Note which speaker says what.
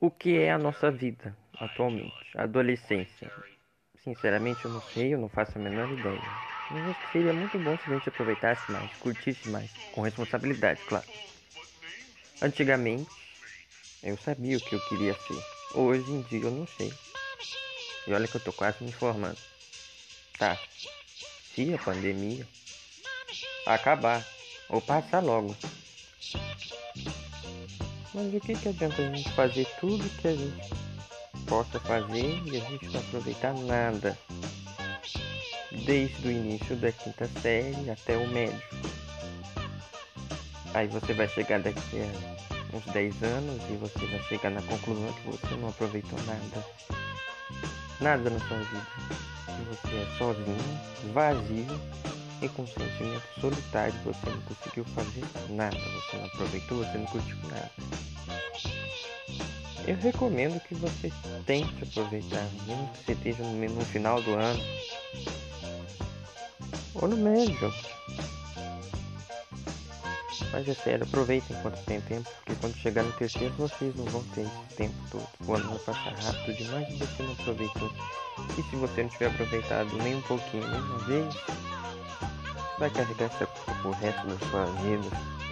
Speaker 1: o que é a nossa vida atualmente, adolescência. Sinceramente, eu não sei, eu não faço a menor ideia. Mas seria muito bom se a gente aproveitasse mais, curtisse mais, com responsabilidade, claro. Antigamente, eu sabia o que eu queria ser. Hoje em dia eu não sei. E olha que eu tô quase me formando. Tá. Se a pandemia acabar ou passar logo. Mas o que, que adianta a gente fazer tudo que a gente possa fazer e a gente não aproveitar nada? Desde o início da quinta série até o médio. Aí você vai chegar daqui a uns 10 anos e você vai chegar na conclusão que você não aproveitou nada. Nada na sua vida. Que você é sozinho, vazio e com sentimento solitário. Você não conseguiu fazer nada. Você não aproveitou, você não curtiu nada. Eu recomendo que você tente aproveitar, mesmo que você esteja no, final do ano ou no médio. Mas é sério, aproveitem enquanto tem tempo, porque quando chegar no terceiro vocês não vão ter esse tempo todo. O ano vai passar rápido demais e você não aproveitou. E se você não tiver aproveitado nem um pouquinho, nem uma vez, vai carregar essa culpa pro resto da sua vida.